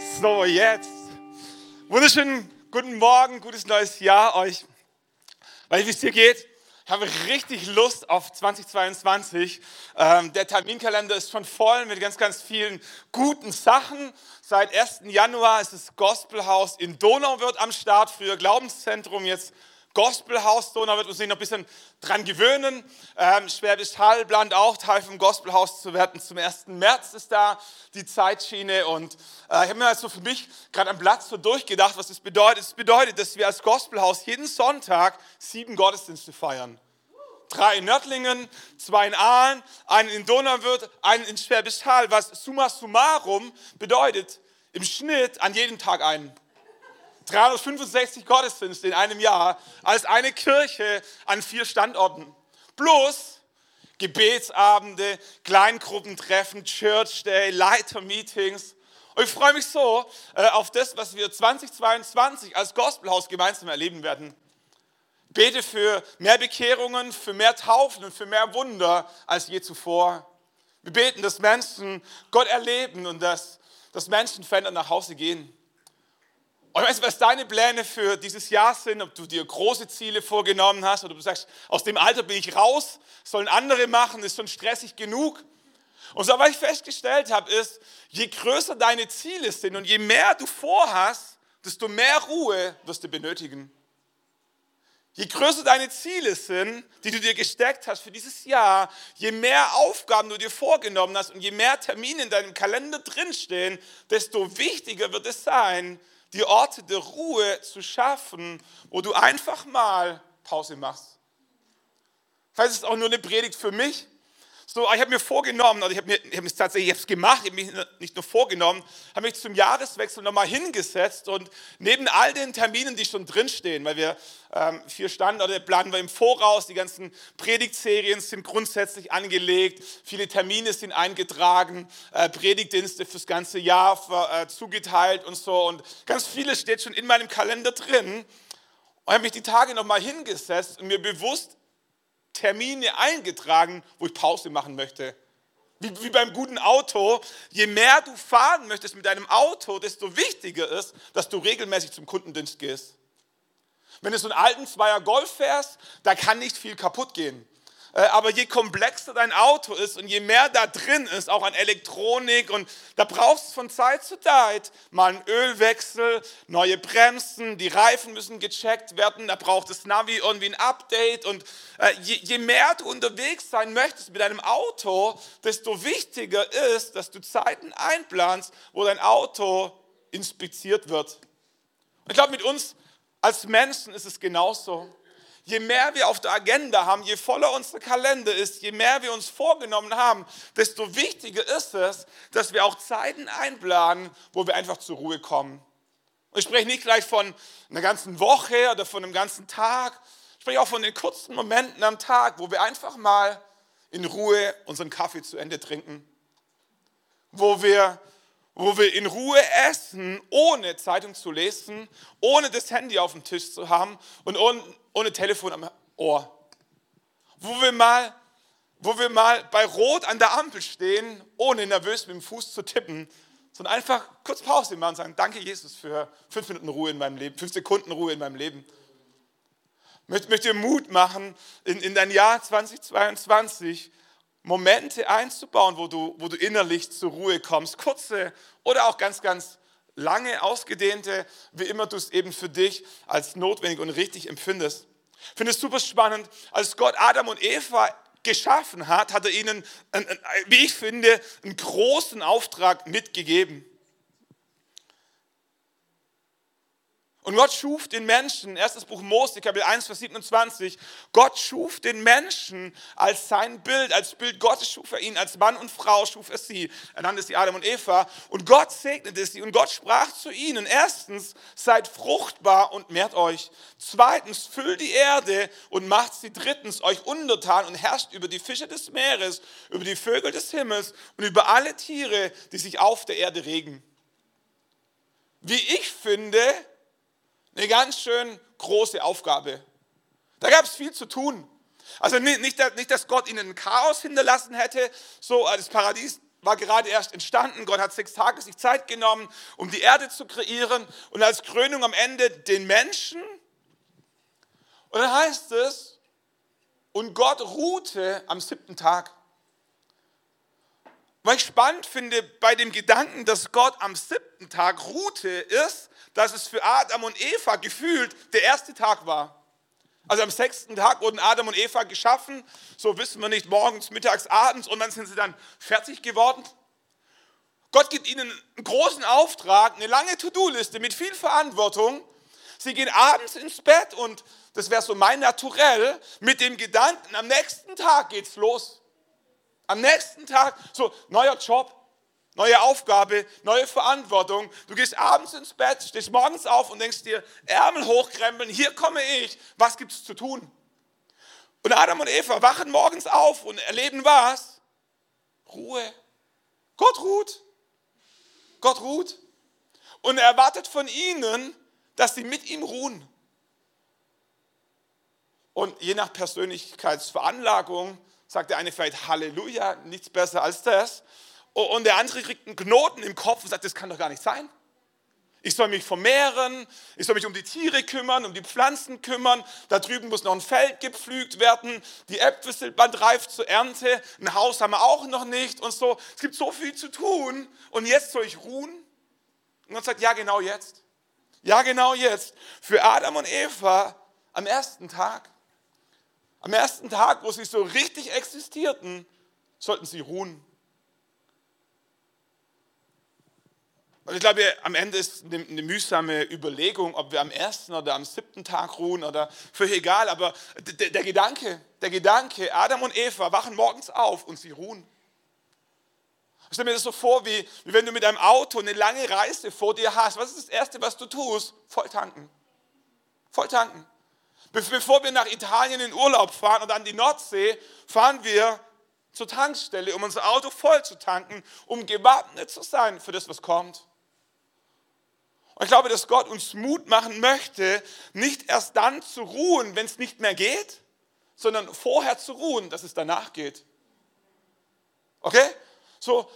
So, jetzt. Wunderschönen guten Morgen, gutes neues Jahr euch. Weil wie es dir geht, ich habe richtig Lust auf 2022. Ähm, der Terminkalender ist schon voll mit ganz, ganz vielen guten Sachen. Seit 1. Januar ist das Gospelhaus in Donauwörth am Start, früher Glaubenszentrum, jetzt Gospelhaus Donau wird uns noch ein bisschen dran gewöhnen. Ähm, Schwäbisch Hall plant auch Teil vom Gospelhaus zu werden. Zum 1. März ist da die Zeitschiene und äh, ich habe mir also für mich gerade am Platz so durchgedacht, was das bedeutet. Es bedeutet, dass wir als Gospelhaus jeden Sonntag sieben Gottesdienste feiern. Drei in Nördlingen, zwei in Aalen, einen in Donauwörth, einen in Schwäbisch Hall, was summa summarum bedeutet, im Schnitt an jedem Tag einen. 365 Gottesdienste in einem Jahr als eine Kirche an vier Standorten. Plus Gebetsabende, Kleingruppentreffen, Church Day, Leitermeetings. Und ich freue mich so äh, auf das, was wir 2022 als Gospelhaus gemeinsam erleben werden. Bete für mehr Bekehrungen, für mehr Taufen und für mehr Wunder als je zuvor. Wir beten, dass Menschen Gott erleben und dass, dass Menschen verändert nach Hause gehen. Und weißt du, was deine Pläne für dieses Jahr sind, ob du dir große Ziele vorgenommen hast oder du sagst, aus dem Alter bin ich raus, sollen andere machen, ist schon stressig genug. Und so, was ich festgestellt habe, ist, je größer deine Ziele sind und je mehr du vorhast, desto mehr Ruhe wirst du benötigen. Je größer deine Ziele sind, die du dir gesteckt hast für dieses Jahr, je mehr Aufgaben du dir vorgenommen hast und je mehr Termine in deinem Kalender drinstehen, desto wichtiger wird es sein, die Orte der Ruhe zu schaffen, wo du einfach mal Pause machst. Vielleicht ist es auch nur eine Predigt für mich. So, ich habe mir vorgenommen, also ich habe mir, ich habe es tatsächlich ich gemacht, ich habe mich nicht nur vorgenommen, habe mich zum Jahreswechsel nochmal hingesetzt und neben all den Terminen, die schon drinstehen, weil wir ähm, vier Standorte planen wir im Voraus, die ganzen Predigtserien sind grundsätzlich angelegt, viele Termine sind eingetragen, äh, Predigtdienste fürs ganze Jahr für, äh, zugeteilt und so und ganz vieles steht schon in meinem Kalender drin. Und habe mich die Tage nochmal hingesetzt und mir bewusst Termine eingetragen, wo ich Pause machen möchte. Wie, wie, beim guten Auto, je mehr du fahren möchtest mit deinem Auto, desto wichtiger ist, dass du regelmäßig zum Kundendienst gehst. Wenn du so einen alten Zweier Golf fährst, da kann nicht viel kaputt gehen. Äh, aber je komplexer dein Auto ist und je mehr da drin ist, auch an Elektronik, und da brauchst du von Zeit zu Zeit mal einen Ölwechsel, neue Bremsen, die Reifen müssen gecheckt werden, da braucht das Navi irgendwie ein Update. Und äh, je, je mehr du unterwegs sein möchtest mit deinem Auto, desto wichtiger ist, dass du Zeiten einplanst, wo dein Auto inspiziert wird. Ich glaube, mit uns als Menschen ist es genauso je mehr wir auf der Agenda haben, je voller unser Kalender ist, je mehr wir uns vorgenommen haben, desto wichtiger ist es, dass wir auch Zeiten einplanen, wo wir einfach zur Ruhe kommen. Ich spreche nicht gleich von einer ganzen Woche oder von einem ganzen Tag. Ich spreche auch von den kurzen Momenten am Tag, wo wir einfach mal in Ruhe unseren Kaffee zu Ende trinken. Wo wir wo wir in Ruhe essen, ohne Zeitung zu lesen, ohne das Handy auf dem Tisch zu haben und ohne, ohne Telefon am Ohr. Wo wir, mal, wo wir mal bei Rot an der Ampel stehen, ohne nervös mit dem Fuß zu tippen, sondern einfach kurz Pause machen und sagen, danke Jesus für fünf Minuten Ruhe in meinem Leben, fünf Sekunden Ruhe in meinem Leben. Ich möchte dir Mut machen, in, in dein Jahr 2022 Momente einzubauen, wo du, wo du innerlich zur Ruhe kommst. Kurze oder auch ganz, ganz lange, ausgedehnte, wie immer du es eben für dich als notwendig und richtig empfindest. Ich finde es super spannend, als Gott Adam und Eva geschaffen hat, hat er ihnen, wie ich finde, einen großen Auftrag mitgegeben. Und Gott schuf den Menschen, erstes Buch Mose, Kapitel 1, Vers 27, Gott schuf den Menschen als sein Bild, als Bild Gottes schuf er ihn, als Mann und Frau schuf er sie. Er nannte sie Adam und Eva. Und Gott segnete sie und Gott sprach zu ihnen, erstens, seid fruchtbar und mehrt euch. Zweitens, füllt die Erde und macht sie drittens euch untertan und herrscht über die Fische des Meeres, über die Vögel des Himmels und über alle Tiere, die sich auf der Erde regen. Wie ich finde, eine ganz schön große Aufgabe. Da gab es viel zu tun. Also nicht, nicht, dass Gott ihnen ein Chaos hinterlassen hätte, so das Paradies war gerade erst entstanden. Gott hat sechs Tage sich Zeit genommen, um die Erde zu kreieren und als Krönung am Ende den Menschen. Und dann heißt es, und Gott ruhte am siebten Tag. Was ich spannend finde bei dem Gedanken, dass Gott am siebten Tag ruhte, ist, dass es für Adam und Eva gefühlt der erste Tag war. Also am sechsten Tag wurden Adam und Eva geschaffen, so wissen wir nicht, morgens, mittags, abends und dann sind sie dann fertig geworden. Gott gibt ihnen einen großen Auftrag, eine lange To-Do-Liste mit viel Verantwortung. Sie gehen abends ins Bett und das wäre so mein Naturell mit dem Gedanken, am nächsten Tag geht's los. Am nächsten Tag, so neuer Job, neue Aufgabe, neue Verantwortung. Du gehst abends ins Bett, stehst morgens auf und denkst dir, Ärmel hochkrempeln, hier komme ich, was gibt es zu tun? Und Adam und Eva wachen morgens auf und erleben was? Ruhe. Gott ruht. Gott ruht. Und er erwartet von ihnen, dass sie mit ihm ruhen. Und je nach Persönlichkeitsveranlagung sagt der eine vielleicht Halleluja, nichts besser als das. Und der andere kriegt einen Knoten im Kopf und sagt, das kann doch gar nicht sein. Ich soll mich vermehren, ich soll mich um die Tiere kümmern, um die Pflanzen kümmern. Da drüben muss noch ein Feld gepflügt werden. Die Äpfel sind bald reif zur Ernte. Ein Haus haben wir auch noch nicht und so. Es gibt so viel zu tun. Und jetzt soll ich ruhen? Und Gott sagt, ja, genau jetzt. Ja, genau jetzt. Für Adam und Eva am ersten Tag. Am ersten Tag, wo sie so richtig existierten, sollten sie ruhen. Und ich glaube, am Ende ist eine, mühsame Überlegung, ob wir am ersten oder am siebten Tag ruhen oder völlig egal. Aber der, der Gedanke, der Gedanke, Adam und Eva wachen morgens auf und sie ruhen. Ich stelle mir das so vor, wie, wie wenn du mit einem Auto eine lange Reise vor dir hast. Was ist das Erste, was du tust? Voll tanken. Voll tanken. Bevor wir nach Italien in Urlaub fahren oder an die Nordsee, fahren wir zur Tankstelle, um unser Auto voll zu tanken, um gewappnet zu sein für das, was kommt. Ich glaube, dass Gott uns Mut machen möchte, nicht erst dann zu ruhen, wenn es nicht mehr geht, sondern vorher zu ruhen, dass es danach geht. Okay? So,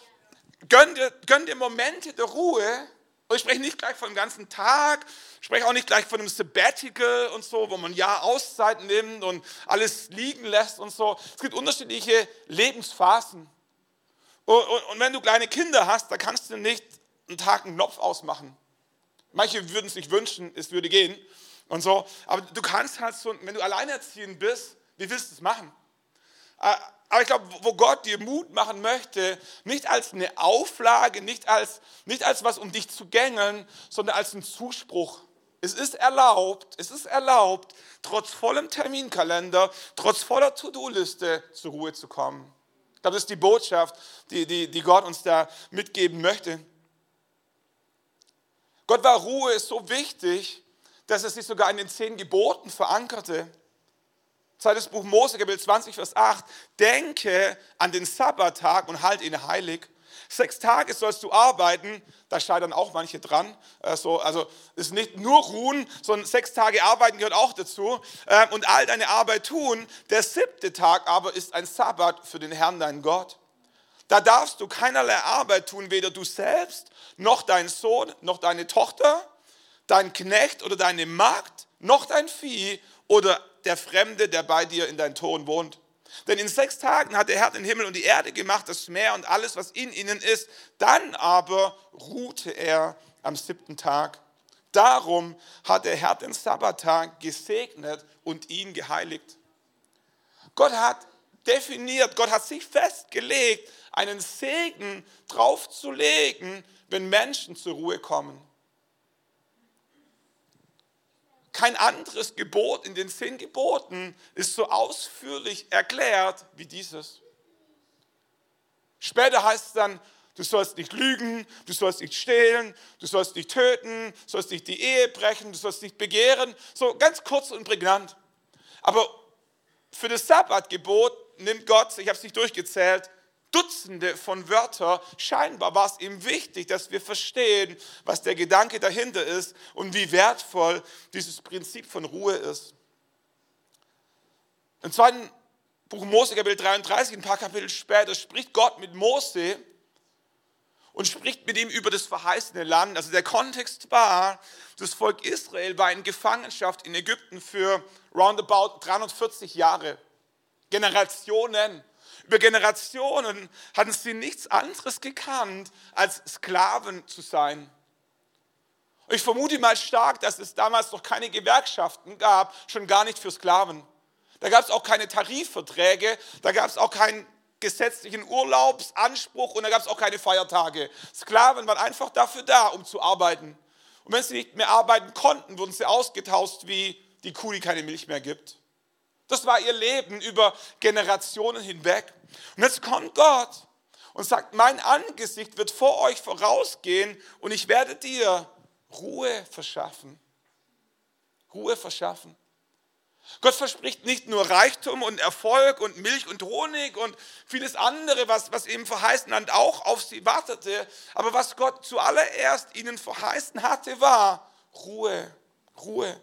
gönn dir, gönn dir Momente der Ruhe. Und ich spreche nicht gleich von dem ganzen Tag, ich spreche auch nicht gleich von einem Sabbatical und so, wo man ein Jahr Auszeit nimmt und alles liegen lässt und so. Es gibt unterschiedliche Lebensphasen. Und, und, und wenn du kleine Kinder hast, da kannst du nicht einen Tag einen Knopf ausmachen. Manche würden es sich wünschen, es würde gehen und so. Aber du kannst halt so, wenn du alleinerziehend bist, wie willst du es machen? Äh, aber ich glaube, wo Gott dir Mut machen möchte, nicht als eine Auflage, nicht als, nicht als was, um dich zu gängeln, sondern als einen Zuspruch. Es ist erlaubt, es ist erlaubt, trotz vollem Terminkalender, trotz voller To-Do-Liste zur Ruhe zu kommen. Ich glaube, das ist die Botschaft, die, die, die Gott uns da mitgeben möchte. Gott war Ruhe so wichtig, dass er sich sogar in den zehn Geboten verankerte. Zweites Buch Mose, Kapitel 20, Vers 8. Denke an den Sabbattag und halt ihn heilig. Sechs Tage sollst du arbeiten, da scheitern auch manche dran. Also, also ist nicht nur ruhen, sondern sechs Tage arbeiten gehört auch dazu. Ähm, und all deine Arbeit tun. Der siebte Tag aber ist ein Sabbat für den Herrn, dein Gott. Da darfst du keinerlei Arbeit tun, weder du selbst, noch dein Sohn, noch deine Tochter, dein Knecht oder deine Magd, noch dein Vieh oder der Fremde, der bei dir in deinen Toren wohnt. Denn in sechs Tagen hat der Herr den Himmel und die Erde gemacht, das Meer und alles, was in ihnen ist. Dann aber ruhte er am siebten Tag. Darum hat der Herr den Sabbattag gesegnet und ihn geheiligt. Gott hat definiert, Gott hat sich festgelegt, einen Segen draufzulegen, wenn Menschen zur Ruhe kommen. Kein anderes Gebot in den zehn Geboten ist so ausführlich erklärt wie dieses. Später heißt es dann, du sollst nicht lügen, du sollst nicht stehlen, du sollst nicht töten, du sollst nicht die Ehe brechen, du sollst nicht begehren. So ganz kurz und prägnant. Aber für das Sabbatgebot nimmt Gott, ich habe es nicht durchgezählt, Dutzende von Wörtern. Scheinbar war es ihm wichtig, dass wir verstehen, was der Gedanke dahinter ist und wie wertvoll dieses Prinzip von Ruhe ist. Im zweiten Buch Mose, Kapitel 33, ein paar Kapitel später, spricht Gott mit Mose und spricht mit ihm über das verheißene Land. Also der Kontext war, das Volk Israel war in Gefangenschaft in Ägypten für roundabout 340 Jahre. Generationen. Über Generationen hatten sie nichts anderes gekannt, als Sklaven zu sein. Ich vermute mal stark, dass es damals noch keine Gewerkschaften gab, schon gar nicht für Sklaven. Da gab es auch keine Tarifverträge, da gab es auch keinen gesetzlichen Urlaubsanspruch und da gab es auch keine Feiertage. Sklaven waren einfach dafür da, um zu arbeiten. Und wenn sie nicht mehr arbeiten konnten, wurden sie ausgetauscht wie die Kuh, die keine Milch mehr gibt. Das war ihr Leben über Generationen hinweg. Und jetzt kommt Gott und sagt, mein Angesicht wird vor euch vorausgehen und ich werde dir Ruhe verschaffen. Ruhe verschaffen. Gott verspricht nicht nur Reichtum und Erfolg und Milch und Honig und vieles andere, was, was im verheißen Land auch auf sie wartete. Aber was Gott zuallererst ihnen verheißen hatte, war Ruhe, Ruhe.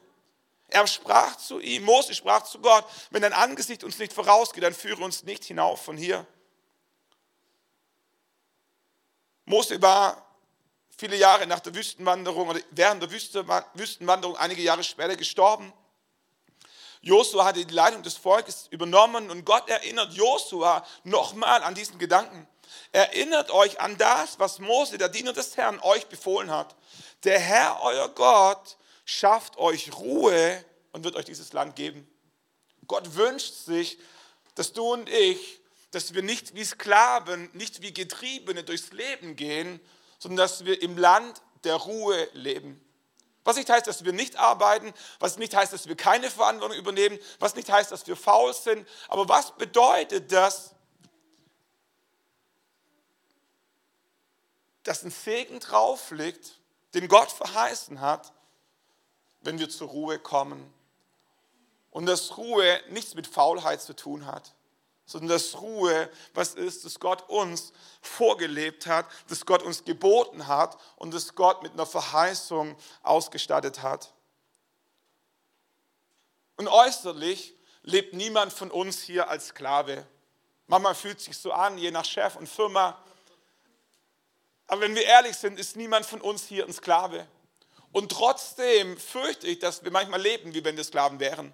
Er sprach zu ihm, Mose sprach zu Gott, wenn dein Angesicht uns nicht vorausgeht, dann führe uns nicht hinauf von hier. Mose war viele Jahre nach der Wüstenwanderung oder während der Wüstenwanderung einige Jahre später gestorben. Josua hatte die Leitung des Volkes übernommen und Gott erinnert Josua nochmal an diesen Gedanken. Erinnert euch an das, was Mose, der Diener des Herrn, euch befohlen hat. Der Herr, euer Gott, schafft euch Ruhe und wird euch dieses Land geben. Gott wünscht sich, dass du und ich, dass wir nicht wie Sklaven, nicht wie Getriebene durchs Leben gehen, sondern dass wir im Land der Ruhe leben. Was nicht heißt, dass wir nicht arbeiten, was nicht heißt, dass wir keine Verantwortung übernehmen, was nicht heißt, dass wir faul sind. Aber was bedeutet das, dass ein Segen drauf liegt, den Gott verheißen hat, wenn wir zur Ruhe kommen? Und dass Ruhe nichts mit Faulheit zu tun hat sondern dass Ruhe was ist, dass Gott uns vorgelebt hat, dass Gott uns geboten hat und dass Gott mit einer Verheißung ausgestattet hat. Und äußerlich lebt niemand von uns hier als Sklave. Manchmal fühlt sich so an, je nach Chef und Firma. Aber wenn wir ehrlich sind, ist niemand von uns hier ein Sklave. Und trotzdem fürchte ich, dass wir manchmal leben, wie wenn wir Sklaven wären.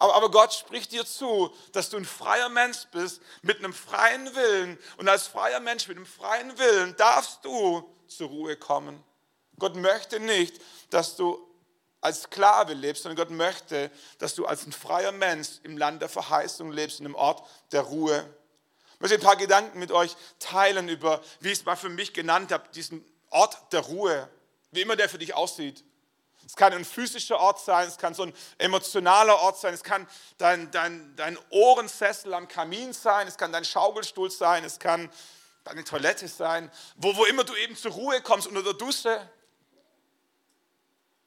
Aber, Gott spricht dir zu, dass du ein freier Mensch bist mit einem freien Willen. Und als freier Mensch mit einem freien Willen darfst du zur Ruhe kommen. Gott möchte nicht, dass du als Sklave lebst, sondern Gott möchte, dass du als ein freier Mensch im Land der Verheißung lebst, in einem Ort der Ruhe. Ich möchte ein paar Gedanken mit euch teilen über, wie ich es mal für mich genannt habe, diesen Ort der Ruhe, wie immer der für dich aussieht. Es kann ein physischer Ort sein, es kann so ein emotionaler Ort sein, es kann dein, dein, dein Ohrensessel am Kamin sein, es kann dein Schaukelstuhl sein, es kann deine Toilette sein, wo, wo immer du eben zur Ruhe kommst unter der Dusche.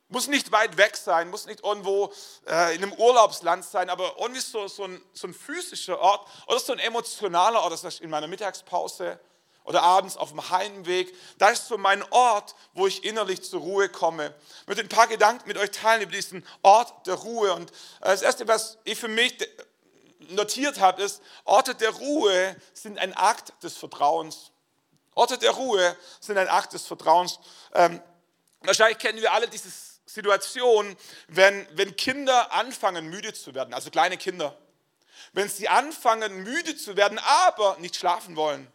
Muss nicht weit weg sein, muss nicht irgendwo äh, in einem Urlaubsland sein, aber irgendwie so, so, ein, so ein physischer Ort oder so ein emotionaler Ort, das heißt in meiner Mittagspause oder abends auf dem Heimweg. Das ist so mein Ort, wo ich innerlich zur Ruhe komme. Ich möchte ein paar Gedanken mit euch teilen über diesen Ort der Ruhe. Und äh, das Erste, was ich für mich notiert habe, ist, Orte der Ruhe sind ein Akt des Vertrauens. Orte der Ruhe sind ein Akt des Vertrauens. Ähm, wahrscheinlich kennen wir alle diese Situation, wenn, wenn Kinder anfangen, müde zu werden, also kleine Kinder. Wenn sie anfangen, müde zu werden, aber nicht schlafen wollen.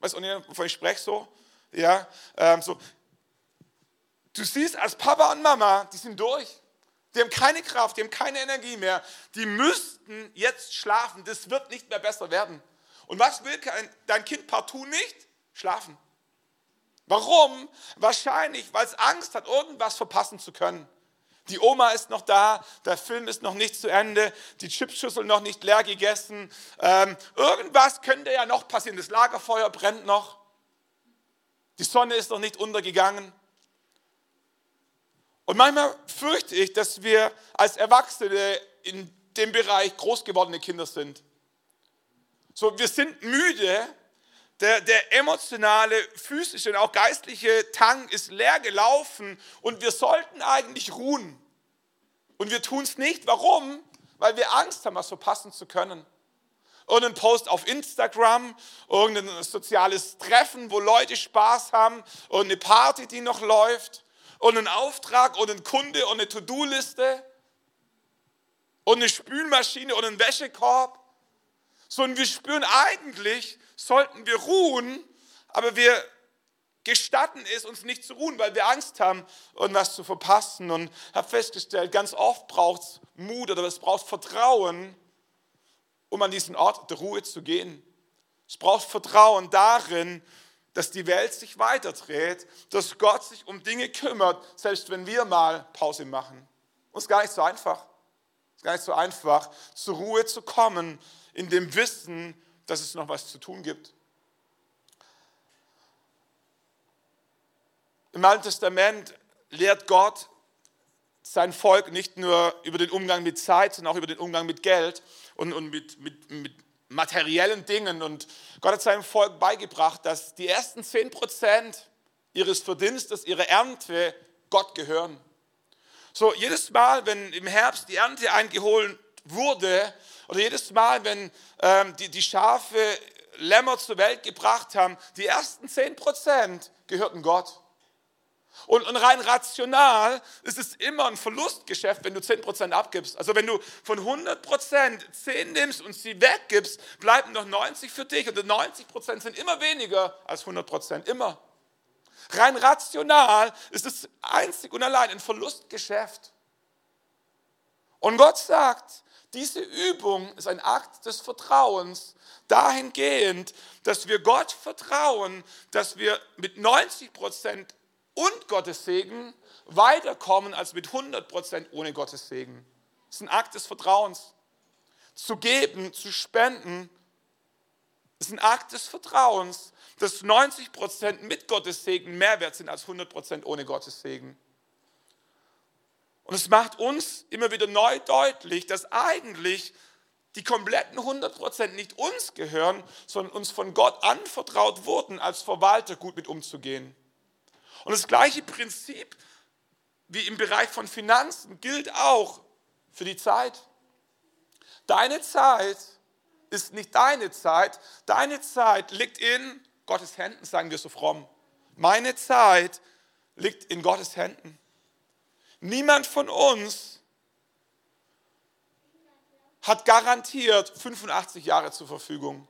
Weißt du, wovon ich spreche so? Ja, ähm, so. Du siehst als Papa und Mama, die sind durch. Die haben keine Kraft, die haben keine Energie mehr. Die müssten jetzt schlafen. Das wird nicht mehr besser werden. Und was will dein Kind partout nicht? Schlafen. Warum? Wahrscheinlich, weil es Angst hat, irgendwas verpassen zu können. Die Oma ist noch da, der Film ist noch nicht zu Ende, die Chipschüssel noch nicht leer gegessen. Ähm, irgendwas könnte ja noch passieren. Das Lagerfeuer brennt noch. Die Sonne ist noch nicht untergegangen. Und manchmal fürchte ich, dass wir als Erwachsene in dem Bereich groß gewordene Kinder sind. So, wir sind müde, der, der, emotionale, physische und auch geistliche Tank ist leer gelaufen und wir sollten eigentlich ruhen. Und wir tun es nicht. Warum? Weil wir Angst haben, was verpassen zu können. irgendeinen Post auf Instagram, irgendein soziales Treffen, wo Leute Spaß haben, und eine Party, die noch läuft, und einen Auftrag und einen Kunde und eine To-Do-Liste und eine Spülmaschine und einen Wäschekorb, sondern wir spüren eigentlich, sollten wir ruhen, aber wir gestatten es, uns nicht zu ruhen, weil wir Angst haben, irgendwas zu verpassen. Und ich habe festgestellt, ganz oft braucht es Mut oder es braucht Vertrauen, um an diesen Ort der Ruhe zu gehen. Es braucht Vertrauen darin, dass die Welt sich weiterdreht, dass Gott sich um Dinge kümmert, selbst wenn wir mal Pause machen. Und es ist gar nicht so einfach. Es ist gar nicht so einfach, zur Ruhe zu kommen, in dem Wissen, dass es noch was zu tun gibt. Im Alten Testament lehrt Gott sein Volk nicht nur über den Umgang mit Zeit, sondern auch über den Umgang mit Geld und, und mit, mit, mit materiellen Dingen. Und Gott hat seinem Volk beigebracht, dass die ersten 10% ihres Verdienstes, ihre Ernte Gott gehören. So, jedes Mal, wenn im Herbst die Ernte eingeholt wurde, oder jedes Mal, wenn ähm, die, die Schafe Lämmer zur Welt gebracht haben, die ersten 10% gehörten Gott. Und, und rein rational ist es immer ein Verlustgeschäft, wenn du 10% abgibst. Also wenn du von 100% 10 nimmst und sie weggibst, bleiben noch 90 für dich. Und die 90% sind immer weniger als 100%, immer. Rein rational ist es einzig und allein ein Verlustgeschäft. Und Gott sagt, diese Übung ist ein Akt des Vertrauens dahingehend, dass wir Gott vertrauen, dass wir mit 90 Prozent und Gottes Segen weiterkommen als mit 100% ohne Gottes Segen. Das ist ein Akt des Vertrauens. Zu geben, zu spenden, ist ein Akt des Vertrauens, dass 90% mit Gottes Segen mehr wert sind als 100% ohne Gottes Segen. Und es macht uns immer wieder neu deutlich, dass eigentlich die kompletten 100% nicht uns gehören, sondern uns von Gott anvertraut wurden, als Verwalter gut mit umzugehen. Und das gleiche Prinzip wie im Bereich von Finanzen gilt auch für die Zeit. Deine Zeit ist nicht deine Zeit. Deine Zeit liegt in Gottes Händen, sagen wir so fromm. Meine Zeit liegt in Gottes Händen. Niemand von uns hat garantiert 85 Jahre zur Verfügung.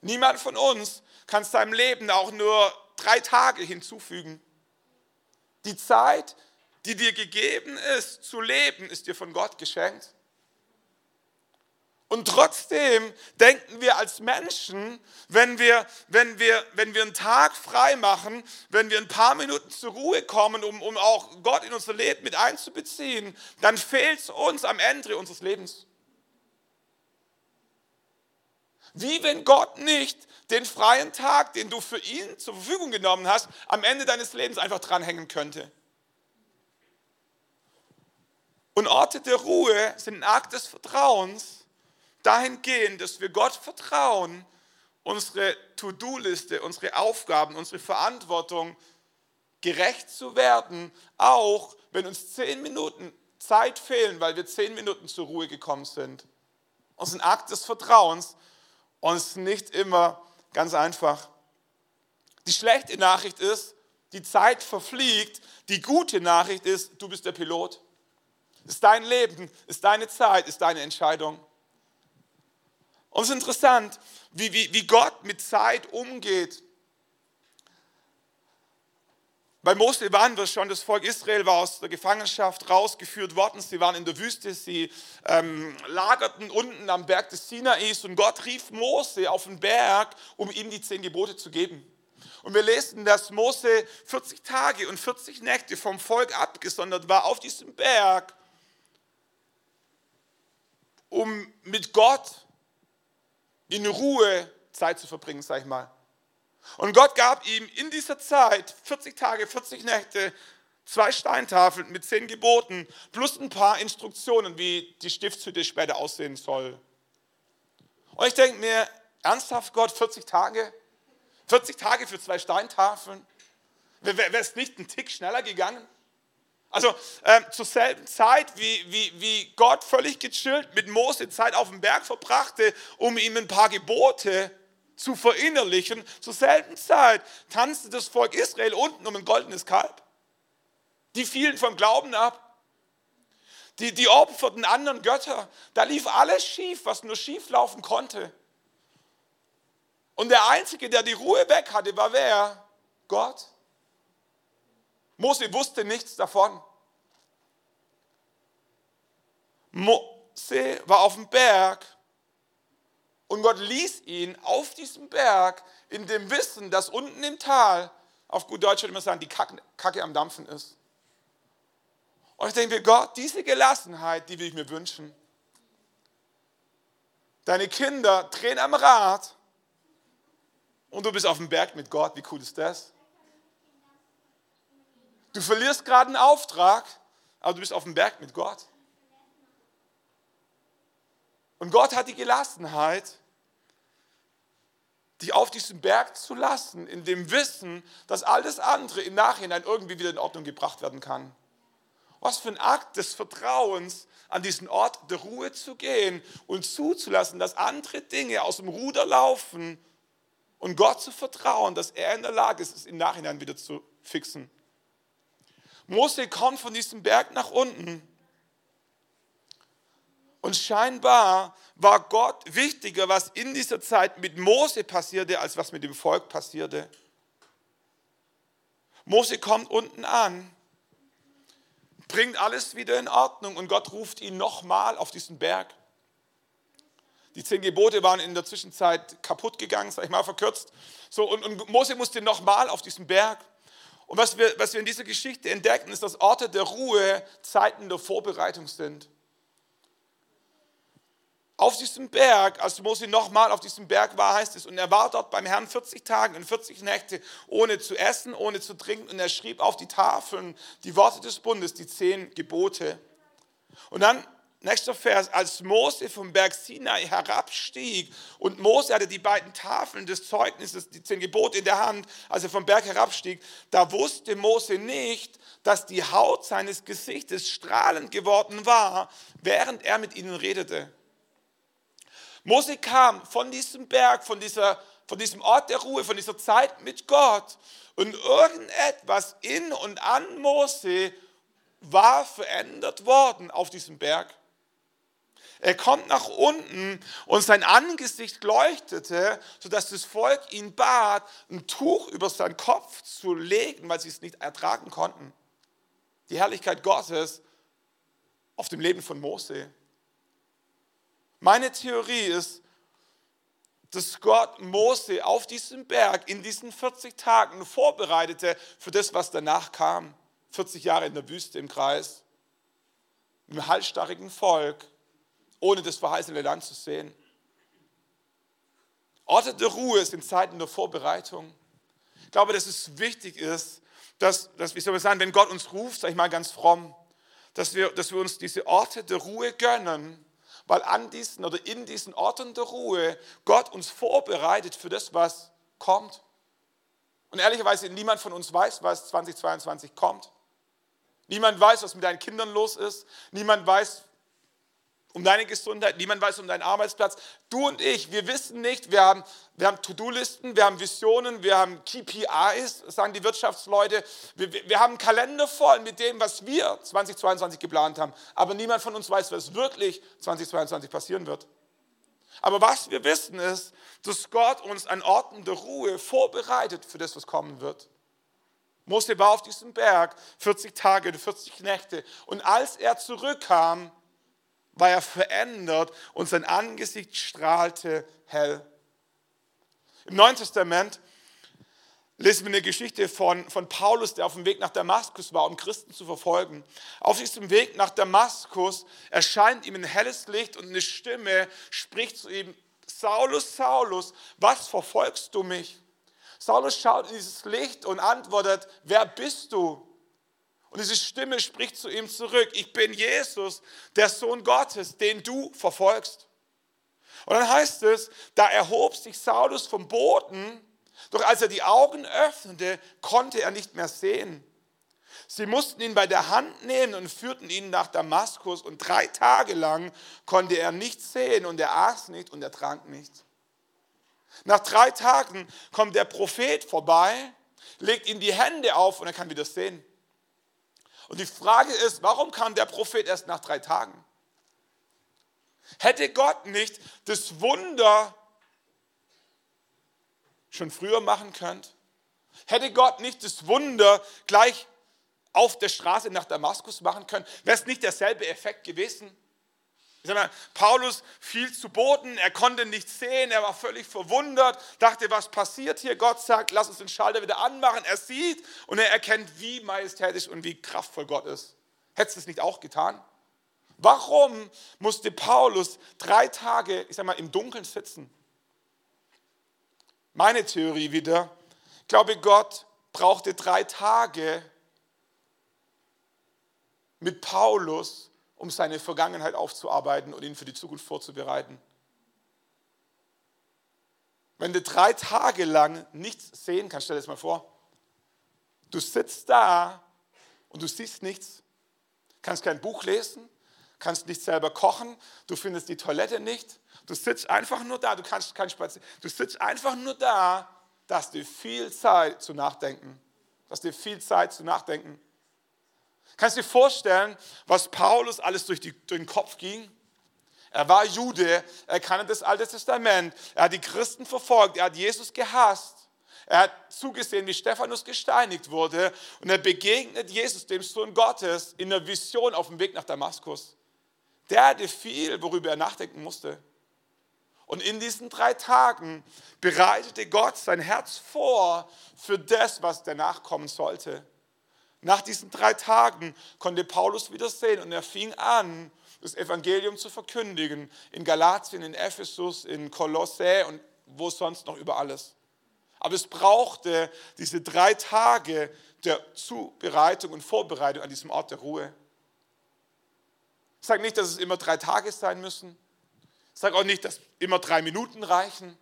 Niemand von uns kann seinem Leben auch nur drei Tage hinzufügen. Die Zeit, die dir gegeben ist zu leben, ist dir von Gott geschenkt. Und trotzdem denken wir als Menschen, wenn wir, wenn wir, wenn wir einen Tag frei machen, wenn wir ein paar Minuten zur Ruhe kommen, um, um auch Gott in unser Leben mit einzubeziehen, dann fehlt es uns am Ende unseres Lebens. Wie wenn Gott nicht den freien Tag, den du für ihn zur Verfügung genommen hast, am Ende deines Lebens einfach dranhängen könnte. Und Orte der Ruhe sind ein Akt des Vertrauens dahingehend, dass wir Gott vertrauen, unsere To-Do-Liste, unsere Aufgaben, unsere Verantwortung gerecht zu werden, auch wenn uns zehn Minuten Zeit fehlen, weil wir zehn Minuten zur Ruhe gekommen sind. Es ist ein Akt des Vertrauens, ist nicht immer ganz einfach. Die schlechte Nachricht ist, die Zeit verfliegt. Die gute Nachricht ist, du bist der Pilot. Ist dein Leben, ist deine Zeit, ist deine Entscheidung. Und es ist interessant, wie, wie, wie Gott mit Zeit umgeht. Bei Mose waren wir schon, das Volk Israel war aus der Gefangenschaft rausgeführt worden. Sie waren in der Wüste, sie ähm, lagerten unten am Berg des Sinais und Gott rief Mose auf den Berg, um ihm die zehn Gebote zu geben. Und wir lesen, dass Mose 40 Tage und 40 Nächte vom Volk abgesondert war auf diesem Berg, um mit Gott in Ruhe Zeit zu verbringen, sag ich mal. Und Gott gab ihm in dieser Zeit 40 Tage, 40 Nächte, zwei Steintafeln mit zehn Geboten plus ein paar Instruktionen, wie die Stiftshütte später aussehen soll. Und ich denke mir, ernsthaft Gott, 40 Tage? 40 Tage für zwei Steintafeln? Wäre es nicht ein Tick schneller gegangen? Also ähm, zur selben Zeit, wie, wie, wie Gott völlig gechillt mit Mose Zeit auf dem Berg verbrachte, um ihm ein paar Gebote zu verinnerlichen, zur selben Zeit tanzte das Volk Israel unten um ein goldenes Kalb. Die fielen vom Glauben ab. Die, die opferten anderen Götter. Da lief alles schief, was nur schief laufen konnte. Und der Einzige, der die Ruhe weg hatte, war wer? Gott. Mose wusste nichts davon. Mose war auf dem Berg und Gott ließ ihn auf diesem Berg in dem Wissen, dass unten im Tal, auf gut Deutsch würde man sagen, die Kacke, am Dampfen ist. Und ich denke, Gott, diese Gelassenheit, die will ich mir wünschen. Deine Kinder drehen am Rad und du bist auf dem Berg mit Gott. Wie cool ist das? Du verlierst gerade einen Auftrag, aber du bist auf dem Berg mit Gott. Und Gott hat die Gelassenheit, dich auf diesem Berg zu lassen, in dem Wissen, dass alles andere im Nachhinein irgendwie wieder in Ordnung gebracht werden kann. Was für ein Akt des Vertrauens, an diesen Ort der Ruhe zu gehen und zuzulassen, dass andere Dinge aus dem Ruder laufen und Gott zu vertrauen, dass er in der Lage ist, es im Nachhinein wieder zu fixen. Mose kommt von diesem Berg nach unten. Und scheinbar war Gott wichtiger, was in dieser Zeit mit Mose passierte, als was mit dem Volk passierte. Mose kommt unten an, bringt alles wieder in Ordnung und Gott ruft ihn nochmal auf diesen Berg. Die zehn Gebote waren in der Zwischenzeit kaputt gegangen, sag ich mal verkürzt. So, und, und Mose musste nochmal auf diesen Berg. Und was wir, was wir in dieser Geschichte entdecken, ist, dass Orte der Ruhe Zeiten der Vorbereitung sind. Auf diesem Berg, als Mose nochmal auf diesem Berg war, heißt es, und er war dort beim Herrn 40 Tage und 40 Nächte, ohne zu essen, ohne zu trinken, und er schrieb auf die Tafeln die Worte des Bundes, die zehn Gebote. Und dann Nächster Vers, als Mose vom Berg Sinai herabstieg und Mose hatte die beiden Tafeln des Zeugnisses, die zehn Gebote in der Hand, als er vom Berg herabstieg, da wusste Mose nicht, dass die Haut seines Gesichtes strahlend geworden war, während er mit ihnen redete. Mose kam von diesem Berg, von, dieser, von diesem Ort der Ruhe, von dieser Zeit mit Gott und irgendetwas in und an Mose war verändert worden auf diesem Berg. Er kommt nach unten und sein Angesicht leuchtete, sodass das Volk ihn bat, ein Tuch über seinen Kopf zu legen, weil sie es nicht ertragen konnten. Die Herrlichkeit Gottes auf dem Leben von Mose. Meine Theorie ist, dass Gott Mose auf diesem Berg in diesen 40 Tagen vorbereitete für das, was danach kam. 40 Jahre in der Wüste im Kreis, im halsstarrigen Volk ohne das verheißene Land zu sehen. Orte der Ruhe sind Zeiten der Vorbereitung. Ich glaube, dass es wichtig ist, dass, dass wie soll man sagen, wenn Gott uns ruft, sage ich mal ganz fromm, dass wir, dass wir uns diese Orte der Ruhe gönnen, weil an diesen oder in diesen Orten der Ruhe Gott uns vorbereitet für das, was kommt. Und ehrlicherweise, niemand von uns weiß, was 2022 kommt. Niemand weiß, was mit deinen Kindern los ist. Niemand weiß, um deine Gesundheit, niemand weiß um deinen Arbeitsplatz. Du und ich, wir wissen nicht, wir haben, wir haben To-Do-Listen, wir haben Visionen, wir haben KPIs, sagen die Wirtschaftsleute. Wir, wir haben einen Kalender voll mit dem, was wir 2022 geplant haben. Aber niemand von uns weiß, was wirklich 2022 passieren wird. Aber was wir wissen ist, dass Gott uns an Orten der Ruhe vorbereitet für das, was kommen wird. Mose war auf diesem Berg 40 Tage, 40 Nächte. Und als er zurückkam, war er verändert und sein Angesicht strahlte hell. Im Neuen Testament lesen wir eine Geschichte von, von Paulus, der auf dem Weg nach Damaskus war, um Christen zu verfolgen. Auf diesem Weg nach Damaskus erscheint ihm ein helles Licht und eine Stimme spricht zu ihm, Saulus, Saulus, was verfolgst du mich? Saulus schaut in dieses Licht und antwortet, wer bist du? Und diese Stimme spricht zu ihm zurück, ich bin Jesus, der Sohn Gottes, den du verfolgst. Und dann heißt es, da erhob sich Saulus vom Boden, doch als er die Augen öffnete, konnte er nicht mehr sehen. Sie mussten ihn bei der Hand nehmen und führten ihn nach Damaskus und drei Tage lang konnte er nichts sehen und er aß nicht und er trank nicht. Nach drei Tagen kommt der Prophet vorbei, legt ihm die Hände auf und er kann wieder sehen. Und die Frage ist, warum kam der Prophet erst nach drei Tagen? Hätte Gott nicht das Wunder schon früher machen können? Hätte Gott nicht das Wunder gleich auf der Straße nach Damaskus machen können? Wäre es nicht derselbe Effekt gewesen? Ich sag mal, Paulus fiel zu Boden, er konnte nichts sehen, er war völlig verwundert, dachte, was passiert hier? Gott sagt, lass uns den Schalter wieder anmachen. Er sieht und er erkennt, wie majestätisch und wie kraftvoll Gott ist. Hättest du es nicht auch getan? Warum musste Paulus drei Tage, ich sag mal, im Dunkeln sitzen? Meine Theorie wieder, ich glaube, Gott brauchte drei Tage mit Paulus, um seine Vergangenheit aufzuarbeiten und ihn für die Zukunft vorzubereiten. Wenn du drei Tage lang nichts sehen kannst, stell dir das mal vor. Du sitzt da und du siehst nichts, kannst kein Buch lesen, kannst nicht selber kochen, du findest die Toilette nicht, du sitzt einfach nur da, du kannst kein Spazieren, du sitzt einfach nur da, dass du viel Zeit zu nachdenken, dass dir viel Zeit zu nachdenken. Kannst du dir vorstellen, was Paulus alles durch, die, durch den Kopf ging? Er war Jude, er kannte das Alte Testament, er hat die Christen verfolgt, er hat Jesus gehasst. Er hat zugesehen, wie Stephanus gesteinigt wurde und er begegnet Jesus, dem Sohn Gottes, in der Vision auf dem Weg nach Damaskus. Der hatte viel, worüber er nachdenken musste. Und in diesen drei Tagen bereitete Gott sein Herz vor für das, was danach kommen sollte. Nach diesen drei Tagen konnte Paulus wieder sehen und er fing an, das Evangelium zu verkündigen in Galatien, in Ephesus, in Kolossä und wo sonst noch über alles. Aber es brauchte diese drei Tage der Zubereitung und Vorbereitung an diesem Ort der Ruhe. Ich sage nicht, dass es immer drei Tage sein müssen. Ich sage auch nicht, dass immer drei Minuten reichen.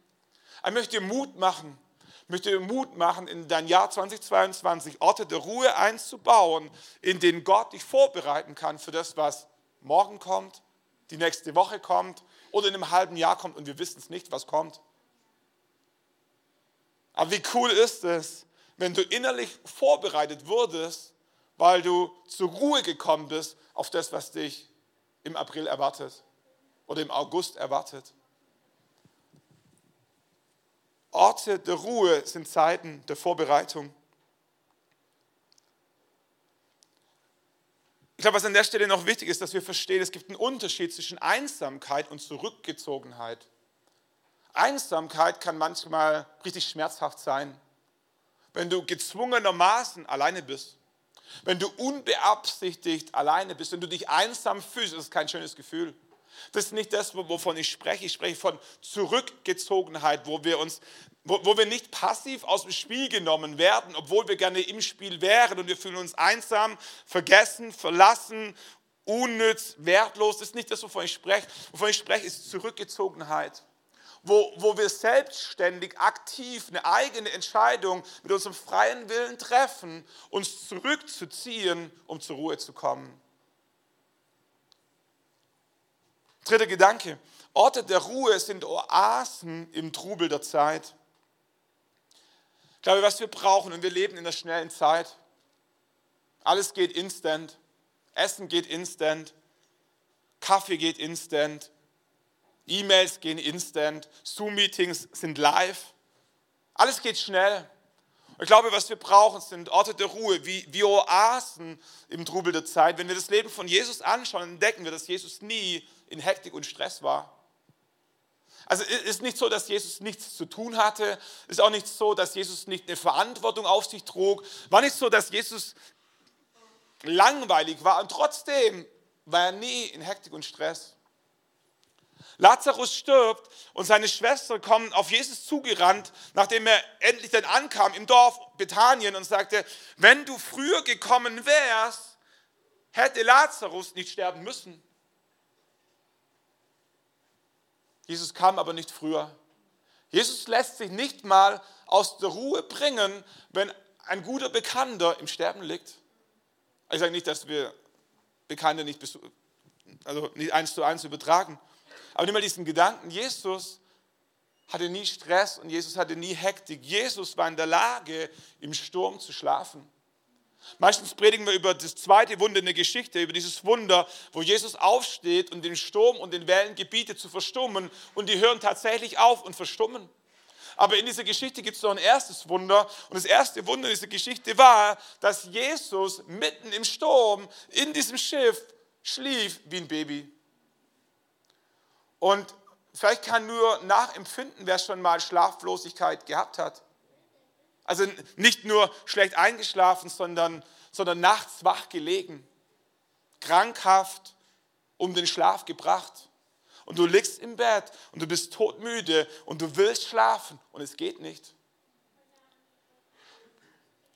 Ich möchte Mut machen, ich möchte Mut machen, in dein Jahr 2022 Orte der Ruhe einzubauen, in denen Gott dich vorbereiten kann für das, was morgen kommt, die nächste Woche kommt oder in einem halben Jahr kommt und wir wissen es nicht, was kommt. Aber wie cool ist es, wenn du innerlich vorbereitet wurdest, weil du zur Ruhe gekommen bist auf das, was dich im April erwartet oder im August erwartet. Orte der Ruhe sind Zeiten der Vorbereitung. Ich glaube, was an der Stelle noch wichtig ist, dass wir verstehen, es gibt einen Unterschied zwischen Einsamkeit und Zurückgezogenheit. Einsamkeit kann manchmal richtig schmerzhaft sein, wenn du gezwungenermaßen alleine bist. Wenn du unbeabsichtigt alleine bist, wenn du dich einsam fühlst, das ist kein schönes Gefühl. Das ist nicht das, wovon ich spreche. Ich spreche von Zurückgezogenheit, wo wir uns, wo, wo wir nicht passiv aus dem Spiel genommen werden, obwohl wir gerne im Spiel wären und wir fühlen uns einsam, vergessen, verlassen, unnütz, wertlos. Das ist nicht das, wovon ich spreche. Wovon ich spreche, ist Zurückgezogenheit wo, wo wir selbstständig, aktiv eine eigene Entscheidung mit unserem freien Willen treffen, uns zurückzuziehen, um zur Ruhe zu kommen. Dritter Gedanke. Orte der Ruhe sind Oasen im Trubel der Zeit. Ich glaube, was wir brauchen, und wir leben in der schnellen Zeit, alles geht instant, Essen geht instant, Kaffee geht instant, E-Mails gehen instant, Zoom-Meetings sind live. Alles geht schnell. Ich glaube, was wir brauchen, sind Orte der Ruhe, wie, wie Oasen im Trubel der Zeit. Wenn wir das Leben von Jesus anschauen, entdecken wir, dass Jesus nie in Hektik und Stress war. Also es ist nicht so, dass Jesus nichts zu tun hatte. Es ist auch nicht so, dass Jesus nicht eine Verantwortung auf sich trug. War nicht so, dass Jesus langweilig war und trotzdem war er nie in Hektik und Stress. Lazarus stirbt und seine Schwestern kommen auf Jesus zugerannt, nachdem er endlich dann ankam im Dorf Bethanien und sagte, wenn du früher gekommen wärst, hätte Lazarus nicht sterben müssen. Jesus kam aber nicht früher. Jesus lässt sich nicht mal aus der Ruhe bringen, wenn ein guter Bekannter im Sterben liegt. Ich sage nicht, dass wir Bekannte nicht, also nicht eins zu eins übertragen. Aber nimm mal diesen Gedanken, Jesus hatte nie Stress und Jesus hatte nie Hektik. Jesus war in der Lage, im Sturm zu schlafen. Meistens predigen wir über das zweite Wunder in der Geschichte, über dieses Wunder, wo Jesus aufsteht und den Sturm und den Wellen gebietet zu verstummen und die hören tatsächlich auf und verstummen. Aber in dieser Geschichte gibt es noch ein erstes Wunder und das erste Wunder dieser Geschichte war, dass Jesus mitten im Sturm in diesem Schiff schlief wie ein Baby. Und vielleicht kann nur nachempfinden, wer schon mal Schlaflosigkeit gehabt hat. Also nicht nur schlecht eingeschlafen, sondern, sondern nachts wach gelegen, krankhaft um den Schlaf gebracht. Und du liegst im Bett und du bist todmüde und du willst schlafen und es geht nicht.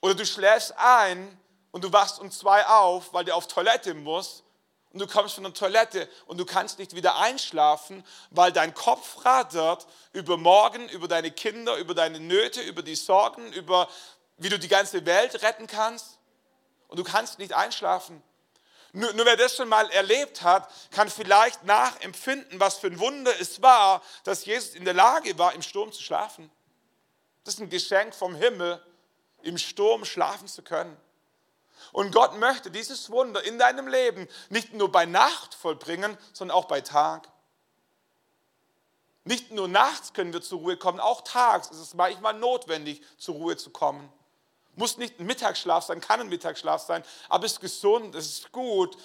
Oder du schläfst ein und du wachst um zwei auf, weil du auf Toilette musst und du kommst von der Toilette und du kannst nicht wieder einschlafen, weil dein Kopf rattert über morgen, über deine Kinder, über deine Nöte, über die Sorgen, über wie du die ganze Welt retten kannst und du kannst nicht einschlafen. Nur, nur wer das schon mal erlebt hat, kann vielleicht nachempfinden, was für ein Wunder es war, dass Jesus in der Lage war, im Sturm zu schlafen. Das ist ein Geschenk vom Himmel, im Sturm schlafen zu können. Und Gott möchte dieses Wunder in deinem Leben nicht nur bei Nacht vollbringen, sondern auch bei Tag. Nicht nur nachts können wir zur Ruhe kommen, auch tags ist es manchmal notwendig, zur Ruhe zu kommen. Muss nicht ein Mittagsschlaf sein, kann ein Mittagsschlaf sein, aber es ist gesund, es ist gut,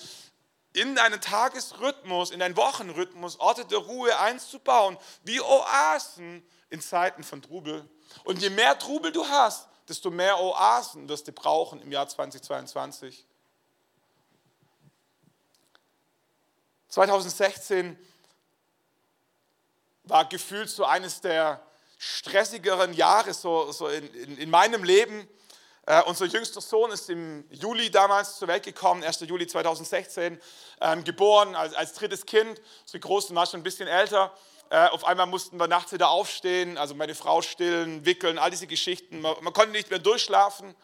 in deinen Tagesrhythmus, in deinen Wochenrhythmus Orte der Ruhe einzubauen, wie Oasen in Zeiten von Trubel. Und je mehr Trubel du hast, desto mehr Oasen wirst du brauchen im Jahr 2022. 2016 war gefühlt so eines der stressigeren Jahre so, so in, in, in meinem Leben. Uh, unser jüngster Sohn ist im Juli damals zur Welt gekommen, 1. Juli 2016, ähm, geboren als, als drittes Kind. Unsere Großen war schon ein bisschen älter. Äh, auf einmal mussten wir nachts wieder aufstehen, also meine Frau stillen, wickeln, all diese Geschichten. Man, man konnte nicht mehr durchschlafen.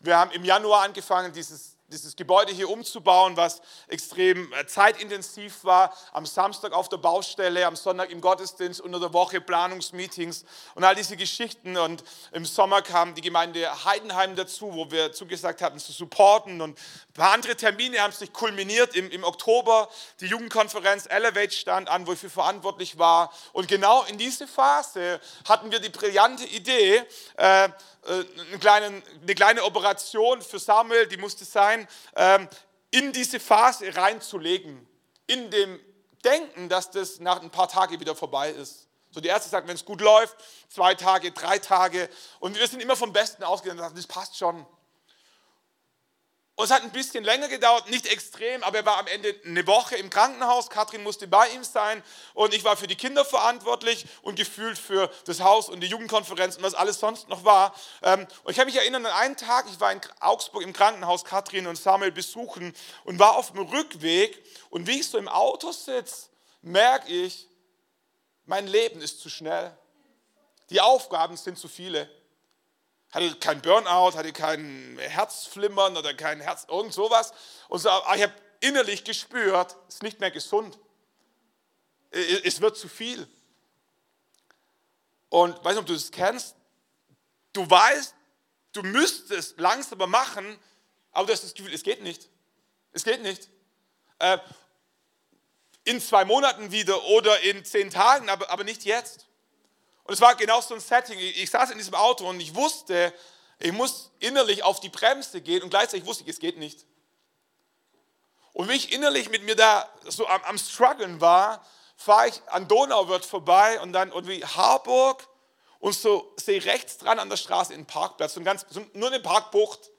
Wir haben im Januar angefangen, dieses dieses Gebäude hier umzubauen, was extrem äh, zeitintensiv war. Am Samstag auf der Baustelle, am Sonntag im Gottesdienst, unter der Woche Planungsmeetings und all diese Geschichten. Und im Sommer kam die Gemeinde Heidenheim dazu, wo wir zugesagt hatten zu supporten. Und paar andere Termine haben sich kulminiert. Im, im Oktober die Jugendkonferenz Elevate stand an, wo ich für verantwortlich war. Und genau in diese Phase hatten wir die brillante Idee, äh, äh, eine kleine, eine kleine Operation für Samuel, die musste sein, ähm, in diese Phase reinzulegen, in dem Denken, dass das nach ein paar Tagen wieder vorbei ist. So die Ärzte sagen, wenn es gut läuft, zwei Tage, drei Tage. Und wir sind immer vom Besten ausgegangen, das passt schon. Und es hat ein bisschen länger gedauert, nicht extrem, aber er war am Ende eine Woche im Krankenhaus. Katrin musste bei ihm sein und ich war für die Kinder verantwortlich und gefühlt für das Haus und die Jugendkonferenz und was alles sonst noch war. Ähm, und ich kann mich erinnern an einen Tag, ich war in Augsburg im Krankenhaus, Katrin und Samuel besuchen und war auf dem Rückweg und wie ich so im Auto sitze, merke ich, mein Leben ist zu schnell. Die Aufgaben sind zu viele hatte kein Burnout, hatte kein Herzflimmern oder kein Herz, irgend sowas. Und so, ich habe innerlich gespürt, es ist nicht mehr gesund. Es wird zu viel. Und weiß nicht, ob du das kennst. Du weißt, du müsstest langsamer machen, aber du hast das Gefühl, es geht nicht. Es geht nicht. Äh, in zwei Monaten wieder oder in zehn Tagen, aber, aber nicht jetzt. Und es war genau so ein Setting. Ich saß in diesem Auto und ich wusste, ich muss innerlich auf die Bremse gehen und gleichzeitig wusste ich, es geht nicht. Und wenn ich innerlich mit mir da so am, am struggeln war, fahre ich an Donauwörth vorbei und dann irgendwie Harburg und so sehe rechts dran an der Straße einen Parkplatz, so ein ganz, so nur eine Parkbucht.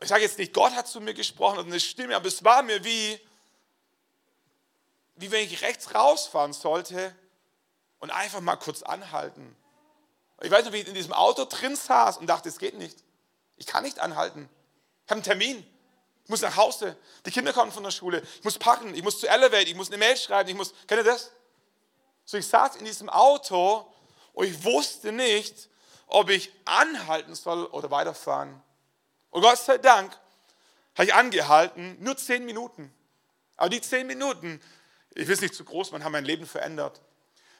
Ich sage jetzt nicht, Gott hat zu mir gesprochen oder eine Stimme, aber es war mir wie, wie wenn ich rechts rausfahren sollte und einfach mal kurz anhalten. Ich weiß noch, wie ich in diesem Auto drin saß und dachte, es geht nicht. Ich kann nicht anhalten. Ich habe einen Termin. Ich muss nach Hause. Die Kinder kommen von der Schule. Ich muss packen. Ich muss zu Elevate. Ich muss eine Mail schreiben. Ich muss, kennt ihr das? So, ich saß in diesem Auto und ich wusste nicht, ob ich anhalten soll oder weiterfahren. Und Gott sei Dank habe ich angehalten, nur zehn Minuten. Aber die zehn Minuten, ich will es nicht zu groß machen, haben mein Leben verändert.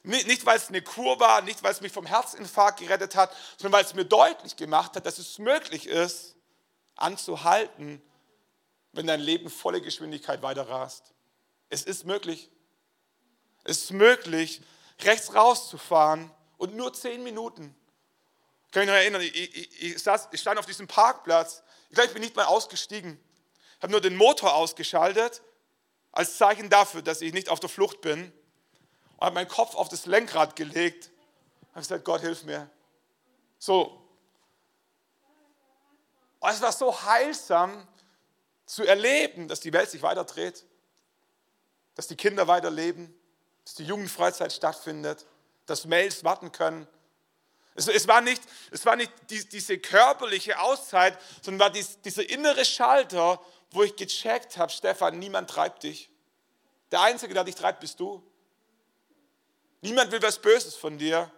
Nicht, weil es eine Kur war, nicht weil es mich vom Herzinfarkt gerettet hat, sondern weil es mir deutlich gemacht hat, dass es möglich ist, anzuhalten, wenn dein Leben volle Geschwindigkeit weiter rast. Es ist möglich. Es ist möglich, rechts rauszufahren und nur zehn Minuten. Ich kann mich noch erinnern, ich, ich, ich, saß, ich stand auf diesem Parkplatz. Ich glaube, ich bin nicht mal ausgestiegen. Ich habe nur den Motor ausgeschaltet, als Zeichen dafür, dass ich nicht auf der Flucht bin. Habe meinen Kopf auf das Lenkrad gelegt. Habe gesagt, Gott, hilf mir. So. Und es war so heilsam zu erleben, dass die Welt sich weiter dreht, dass die Kinder weiterleben, dass die Jugendfreizeit stattfindet, dass Mails warten können. Es, es war nicht, es war nicht die, diese körperliche Auszeit, sondern war dies, dieser innere Schalter, wo ich gecheckt habe, Stefan, niemand treibt dich. Der Einzige, der dich treibt, bist du. Niemand will was Böses von dir.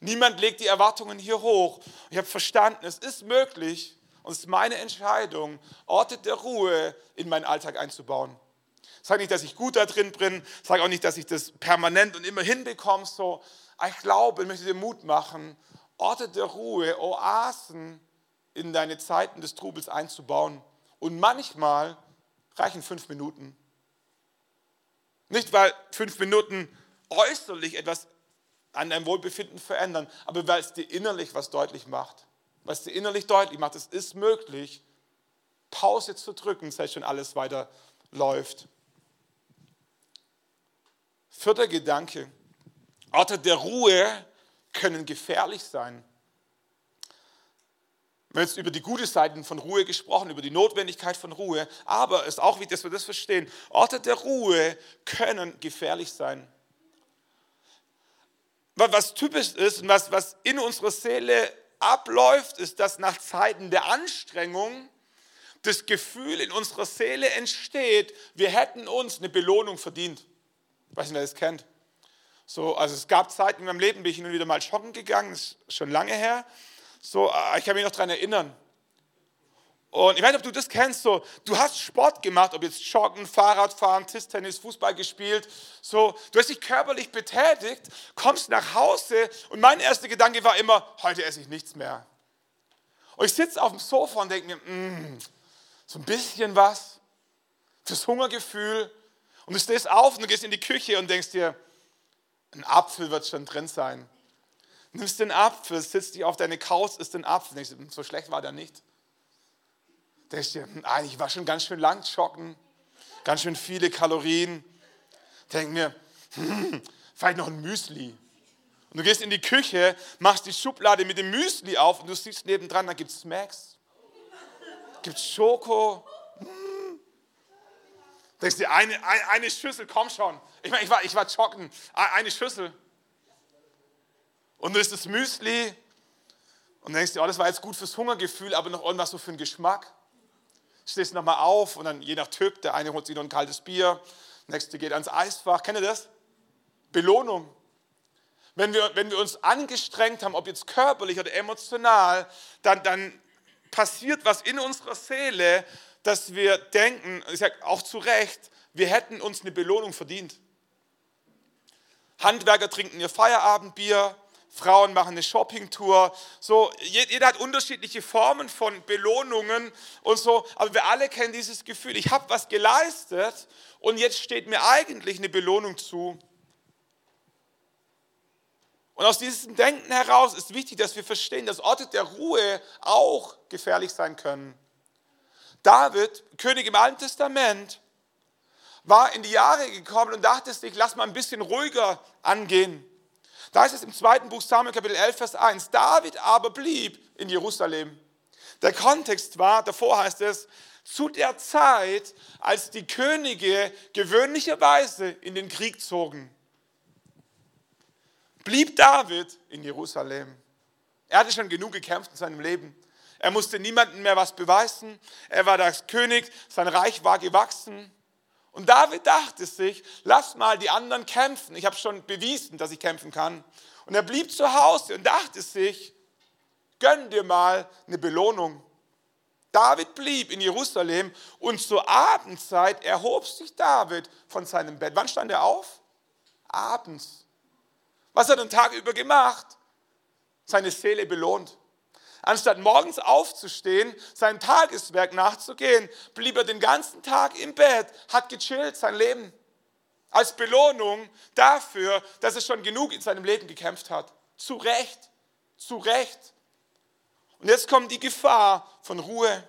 Niemand legt die Erwartungen hier hoch. Ich habe verstanden, es ist möglich und es ist meine Entscheidung, Orte der Ruhe in meinen Alltag einzubauen. Ich sage nicht, dass ich gut da drin bin, ich sage auch nicht, dass ich das permanent und immer hinbekomme. So. ich glaube, ich möchte dir Mut machen, Orte der Ruhe, Oasen in deine Zeiten des Trubels einzubauen. Und manchmal reichen fünf Minuten. Nicht, weil fünf Minuten äußerlich etwas an deinem Wohlbefinden verändern, aber weil es dir innerlich was deutlich macht. Weil es dir innerlich deutlich macht, es ist möglich, Pause zu drücken, selbst schon alles weiter läuft. Vierter Gedanke. Orte der Ruhe können gefährlich sein. Wir haben jetzt über die guten Seiten von Ruhe gesprochen, über die Notwendigkeit von Ruhe, aber es ist auch wichtig, dass wir das verstehen. Orte der Ruhe können gefährlich sein. Was typisch ist und was, was in unserer Seele abläuft, ist, dass nach Zeiten der Anstrengung das Gefühl in unserer Seele entsteht, wir hätten uns eine Belohnung verdient. Ich weiß nicht, wer das kennt. So, also es gab Zeiten in meinem Leben, bin ich hin und wieder mal joggen gegangen, das ist schon lange her. So, äh, ich kann mich noch daran erinnern. Und ich weiß nicht, ob du das kennst, so, du hast Sport gemacht, ob jetzt Joggen, Fahrradfahren, Tischtennis, Fußball gespielt, so, du hast dich körperlich betätigt, kommst nach Hause und mein erster Gedanke war immer, heute esse ich nichts mehr. Und ich sitze auf dem Sofa und denke mir, mm, so ein bisschen was fürs Hungergefühl, und du stehst auf und du gehst in die Küche und denkst dir, ein Apfel wird schon drin sein. Nimmst den Apfel, sitzt dich auf deine Couch, isst den Apfel. Du, so schlecht war der nicht. Denkst dir, hm, eigentlich war schon ganz schön lang joggen, ganz schön viele Kalorien. Denk mir, hm, vielleicht noch ein Müsli. Und du gehst in die Küche, machst die Schublade mit dem Müsli auf und du siehst nebendran, da gibt es Smacks, gibt es Schoko, Denkst du, eine, eine Schüssel, komm schon. Ich meine, ich war, ich war joggen, eine Schüssel. Und du isst das Müsli und denkst dir, oh, das war jetzt gut fürs Hungergefühl, aber noch irgendwas so für einen Geschmack. Stehst nochmal auf und dann je nach Typ, der eine holt sich noch ein kaltes Bier, der nächste geht ans Eisfach. Kennt ihr das? Belohnung. Wenn wir, wenn wir uns angestrengt haben, ob jetzt körperlich oder emotional, dann, dann passiert was in unserer Seele, dass wir denken, ich sage auch zu Recht, wir hätten uns eine Belohnung verdient. Handwerker trinken ihr Feierabendbier, Frauen machen eine Shoppingtour. So, jeder hat unterschiedliche Formen von Belohnungen und so, aber wir alle kennen dieses Gefühl, ich habe was geleistet und jetzt steht mir eigentlich eine Belohnung zu. Und aus diesem Denken heraus ist wichtig, dass wir verstehen, dass Orte der Ruhe auch gefährlich sein können. David, König im Alten Testament, war in die Jahre gekommen und dachte sich, lass mal ein bisschen ruhiger angehen. Da ist es im zweiten Buch Samuel Kapitel 11, Vers 1. David aber blieb in Jerusalem. Der Kontext war, davor heißt es, zu der Zeit, als die Könige gewöhnlicherweise in den Krieg zogen, blieb David in Jerusalem. Er hatte schon genug gekämpft in seinem Leben. Er musste niemandem mehr was beweisen. Er war das König, sein Reich war gewachsen. Und David dachte sich, lass mal die anderen kämpfen. Ich habe schon bewiesen, dass ich kämpfen kann. Und er blieb zu Hause und dachte sich, gönn dir mal eine Belohnung. David blieb in Jerusalem und zur Abendzeit erhob sich David von seinem Bett. Wann stand er auf? Abends. Was hat er den Tag über gemacht? Seine Seele belohnt. Anstatt morgens aufzustehen, sein Tageswerk nachzugehen, blieb er den ganzen Tag im Bett, hat gechillt sein Leben. Als Belohnung dafür, dass er schon genug in seinem Leben gekämpft hat. Zu Recht, zu Recht. Und jetzt kommt die Gefahr von Ruhe.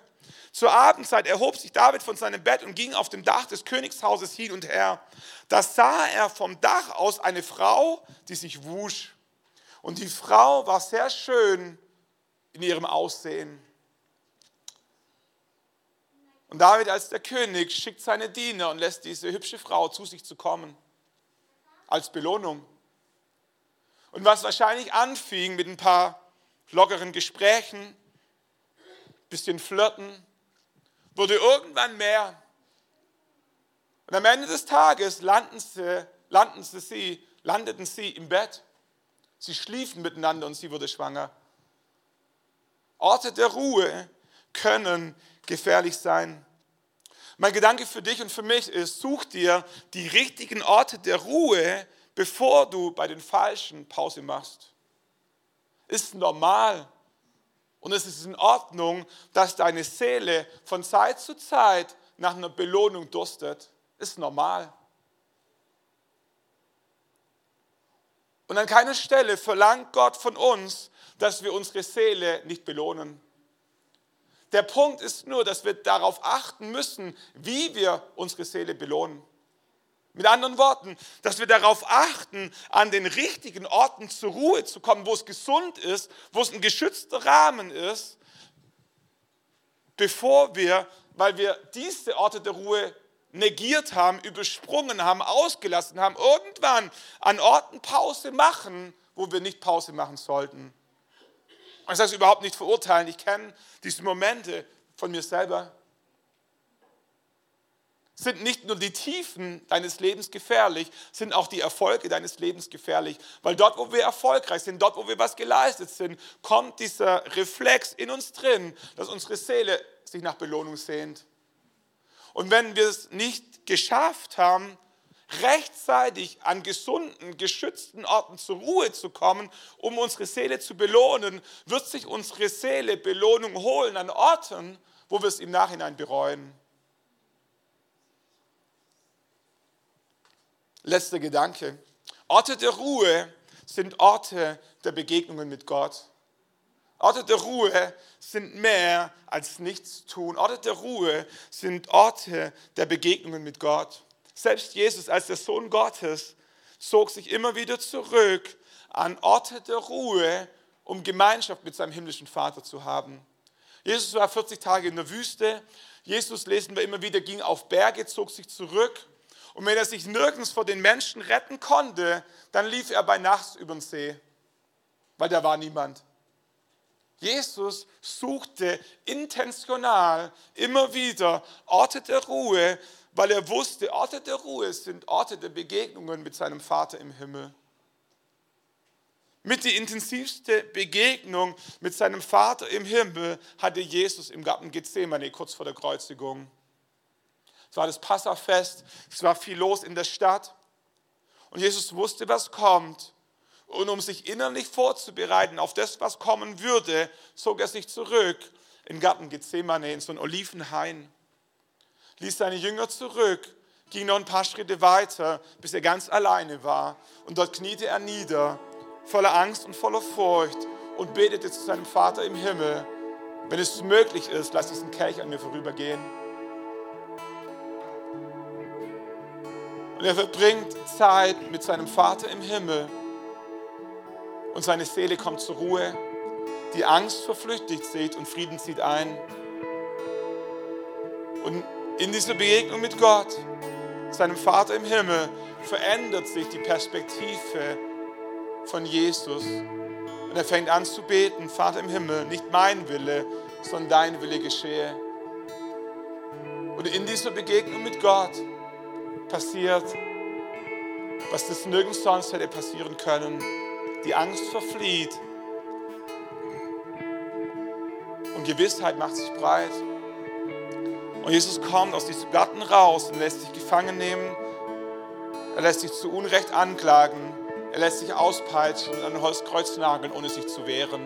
Zur Abendzeit erhob sich David von seinem Bett und ging auf dem Dach des Königshauses hin und her. Da sah er vom Dach aus eine Frau, die sich wusch. Und die Frau war sehr schön in ihrem Aussehen. Und David als der König schickt seine Diener und lässt diese hübsche Frau zu sich zu kommen. Als Belohnung. Und was wahrscheinlich anfing mit ein paar lockeren Gesprächen, bisschen Flirten, wurde irgendwann mehr. Und am Ende des Tages landen sie, landen sie, landeten sie im Bett. Sie schliefen miteinander und sie wurde schwanger. Orte der Ruhe können gefährlich sein. Mein Gedanke für dich und für mich ist, such dir die richtigen Orte der Ruhe, bevor du bei den falschen Pause machst. Ist normal. Und es ist in Ordnung, dass deine Seele von Zeit zu Zeit nach einer Belohnung durstet. Ist normal. Und an keiner Stelle verlangt Gott von uns, dass wir unsere Seele nicht belohnen. Der Punkt ist nur, dass wir darauf achten müssen, wie wir unsere Seele belohnen. Mit anderen Worten, dass wir darauf achten, an den richtigen Orten zur Ruhe zu kommen, wo es gesund ist, wo es ein geschützter Rahmen ist, bevor wir, weil wir diese Orte der Ruhe negiert haben, übersprungen haben, ausgelassen haben, irgendwann an Orten Pause machen, wo wir nicht Pause machen sollten. Ich sage es überhaupt nicht verurteilen, ich kenne diese Momente von mir selber sind nicht nur die Tiefen deines Lebens gefährlich, sind auch die Erfolge deines Lebens gefährlich. Weil dort, wo wir erfolgreich sind, dort, wo wir was geleistet sind, kommt dieser Reflex in uns drin, dass unsere Seele sich nach Belohnung sehnt. Und wenn wir es nicht geschafft haben, rechtzeitig an gesunden, geschützten Orten zur Ruhe zu kommen, um unsere Seele zu belohnen, wird sich unsere Seele Belohnung holen an Orten, wo wir es im Nachhinein bereuen. Letzter Gedanke. Orte der Ruhe sind Orte der Begegnungen mit Gott. Orte der Ruhe sind mehr als nichts tun. Orte der Ruhe sind Orte der Begegnungen mit Gott. Selbst Jesus als der Sohn Gottes zog sich immer wieder zurück an Orte der Ruhe, um Gemeinschaft mit seinem himmlischen Vater zu haben. Jesus war 40 Tage in der Wüste. Jesus, lesen wir immer wieder, ging auf Berge, zog sich zurück und wenn er sich nirgends vor den Menschen retten konnte, dann lief er bei Nacht über den See, weil da war niemand. Jesus suchte intentional immer wieder Orte der Ruhe, weil er wusste, Orte der Ruhe sind Orte der Begegnungen mit seinem Vater im Himmel. Mit die intensivste Begegnung mit seinem Vater im Himmel hatte Jesus im Garten Gethsemane kurz vor der Kreuzigung. Es war das Passafest, es war viel los in der Stadt. Und Jesus wusste, was kommt. Und um sich innerlich vorzubereiten auf das, was kommen würde, zog er sich zurück in Garten Gethsemane, in so einen Olivenhain. Ließ seine Jünger zurück, ging noch ein paar Schritte weiter, bis er ganz alleine war. Und dort kniete er nieder, voller Angst und voller Furcht und betete zu seinem Vater im Himmel, wenn es möglich ist, lass diesen Kelch an mir vorübergehen. Und er verbringt Zeit mit seinem Vater im Himmel. Und seine Seele kommt zur Ruhe. Die Angst verflüchtigt sich und Frieden zieht ein. Und in dieser Begegnung mit Gott, seinem Vater im Himmel, verändert sich die Perspektive von Jesus. Und er fängt an zu beten, Vater im Himmel, nicht mein Wille, sondern dein Wille geschehe. Und in dieser Begegnung mit Gott passiert, was das nirgends sonst hätte passieren können. Die Angst verflieht. und Gewissheit macht sich breit. Und Jesus kommt aus diesem Garten raus und lässt sich gefangen nehmen. Er lässt sich zu Unrecht anklagen. Er lässt sich auspeitschen und an ein Holzkreuz nageln, ohne sich zu wehren.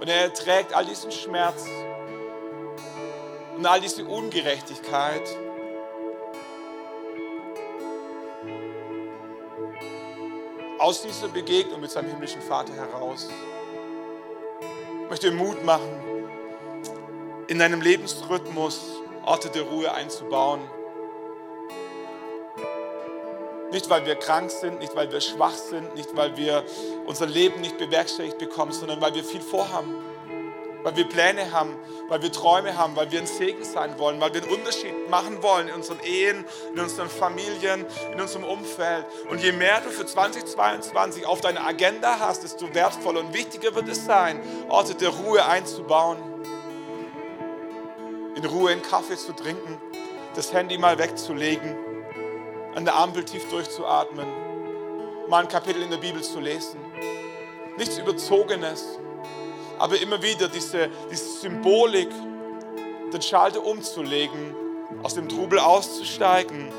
Und er erträgt all diesen Schmerz und all diese Ungerechtigkeit. Aus dieser Begegnung mit seinem himmlischen Vater heraus. Ich möchte Mut machen, in deinem Lebensrhythmus Orte der Ruhe einzubauen. Nicht, weil wir krank sind, nicht, weil wir schwach sind, nicht, weil wir unser Leben nicht bewerkstelligt bekommen, sondern weil wir viel vorhaben. Weil wir Pläne haben, weil wir Träume haben, weil wir ein Segen sein wollen, weil wir einen Unterschied machen wollen in unseren Ehen, in unseren Familien, in unserem Umfeld. Und je mehr du für 2022 auf deiner Agenda hast, desto wertvoller und wichtiger wird es sein, Orte der Ruhe einzubauen in Ruhe einen Kaffee zu trinken, das Handy mal wegzulegen, an der Ampel tief durchzuatmen, mal ein Kapitel in der Bibel zu lesen. Nichts Überzogenes, aber immer wieder diese, diese Symbolik, den Schalter umzulegen, aus dem Trubel auszusteigen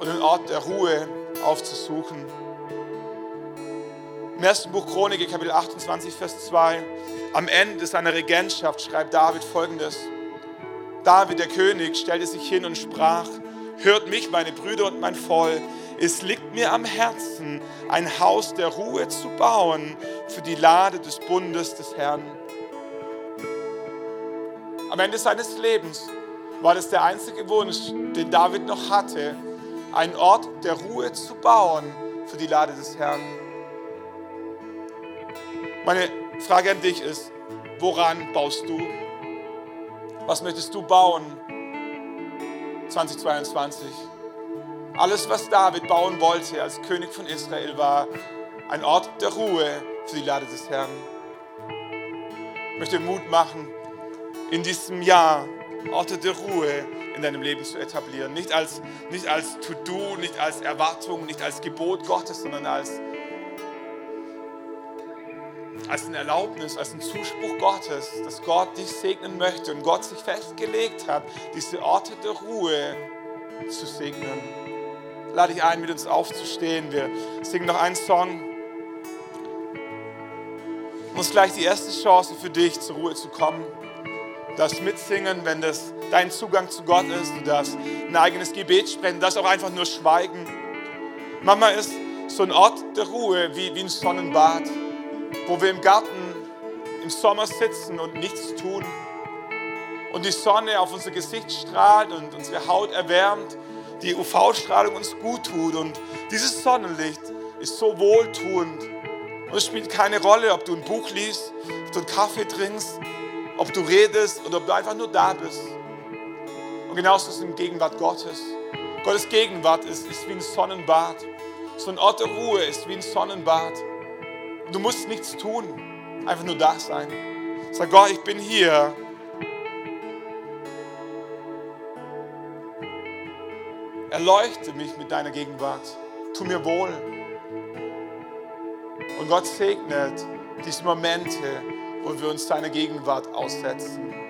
und einen Ort der Ruhe aufzusuchen. Im ersten Buch Chronik, Kapitel 28, Vers 2, am Ende seiner Regentschaft schreibt David folgendes. David, der König, stellte sich hin und sprach, hört mich, meine Brüder und mein Volk, es liegt mir am Herzen, ein Haus der Ruhe zu bauen für die Lade des Bundes des Herrn. Am Ende seines Lebens war das der einzige Wunsch, den David noch hatte, einen Ort der Ruhe zu bauen für die Lade des Herrn. Meine Frage an dich ist, woran baust du? Was möchtest du bauen 2022? Alles, was David bauen wollte als König von Israel, war ein Ort der Ruhe für die Lade des Herrn. Ich möchte Mut machen, in diesem Jahr Orte der Ruhe in deinem Leben zu etablieren. Nicht als, nicht als To-Do, nicht als Erwartung, nicht als Gebot Gottes, sondern als als eine Erlaubnis, als ein Zuspruch Gottes, dass Gott dich segnen möchte und Gott sich festgelegt hat, diese Orte der Ruhe zu segnen. Lade ich ein, mit uns aufzustehen. Wir singen noch einen Song. Und es ist gleich die erste Chance für dich, zur Ruhe zu kommen. Du darfst mitsingen, wenn das dein Zugang zu Gott ist. Du darfst ein eigenes Gebet sprechen. Du darfst auch einfach nur schweigen. Mama ist so ein Ort der Ruhe wie, wie ein Sonnenbad wo wir im Garten im Sommer sitzen und nichts tun und die Sonne auf unser Gesicht strahlt und unsere Haut erwärmt, die UV-Strahlung uns gut tut und dieses Sonnenlicht ist so wohltuend und es spielt keine Rolle, ob du ein Buch liest, ob du einen Kaffee trinkst, ob du redest oder ob du einfach nur da bist. Und genauso ist es in Gegenwart Gottes. Gottes Gegenwart ist, ist wie ein Sonnenbad. So ein Ort der Ruhe ist wie ein Sonnenbad. Du musst nichts tun, einfach nur da sein. Sag Gott, ich bin hier. Erleuchte mich mit deiner Gegenwart. Tu mir wohl. Und Gott segnet diese Momente, wo wir uns deiner Gegenwart aussetzen.